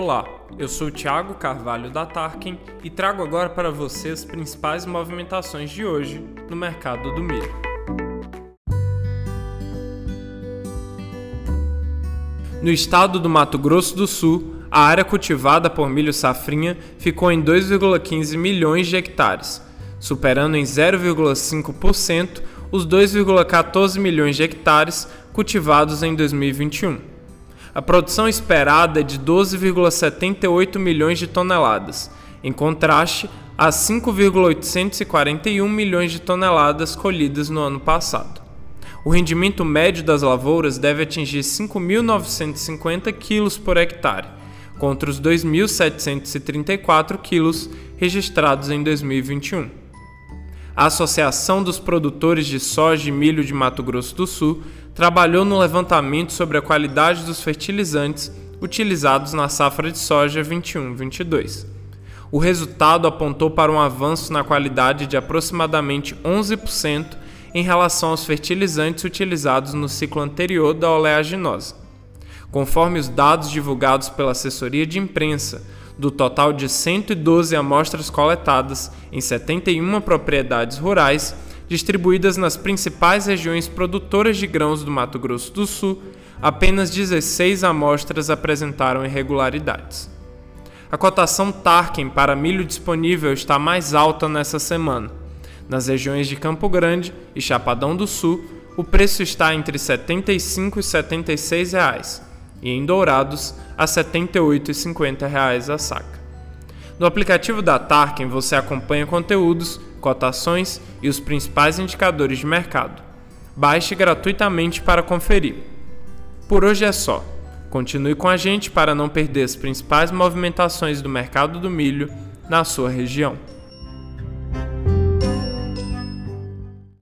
Olá, eu sou Thiago Carvalho da Tarkin e trago agora para você as principais movimentações de hoje no mercado do milho. No estado do Mato Grosso do Sul, a área cultivada por milho safrinha ficou em 2,15 milhões de hectares, superando em 0,5% os 2,14 milhões de hectares cultivados em 2021. A produção esperada é de 12,78 milhões de toneladas, em contraste às 5,841 milhões de toneladas colhidas no ano passado. O rendimento médio das lavouras deve atingir 5.950 kg por hectare, contra os 2.734 kg registrados em 2021. A Associação dos Produtores de Soja e Milho de Mato Grosso do Sul trabalhou no levantamento sobre a qualidade dos fertilizantes utilizados na safra de soja 21-22. O resultado apontou para um avanço na qualidade de aproximadamente 11% em relação aos fertilizantes utilizados no ciclo anterior da oleaginosa. Conforme os dados divulgados pela assessoria de imprensa, do total de 112 amostras coletadas em 71 propriedades rurais, distribuídas nas principais regiões produtoras de grãos do Mato Grosso do Sul, apenas 16 amostras apresentaram irregularidades. A cotação Tarkin para milho disponível está mais alta nessa semana. Nas regiões de Campo Grande e Chapadão do Sul, o preço está entre R$ 75 e 76 reais, e em Dourados a R$ 78,50 a saca. No aplicativo da Tarkin você acompanha conteúdos, cotações e os principais indicadores de mercado. Baixe gratuitamente para conferir. Por hoje é só. Continue com a gente para não perder as principais movimentações do mercado do milho na sua região.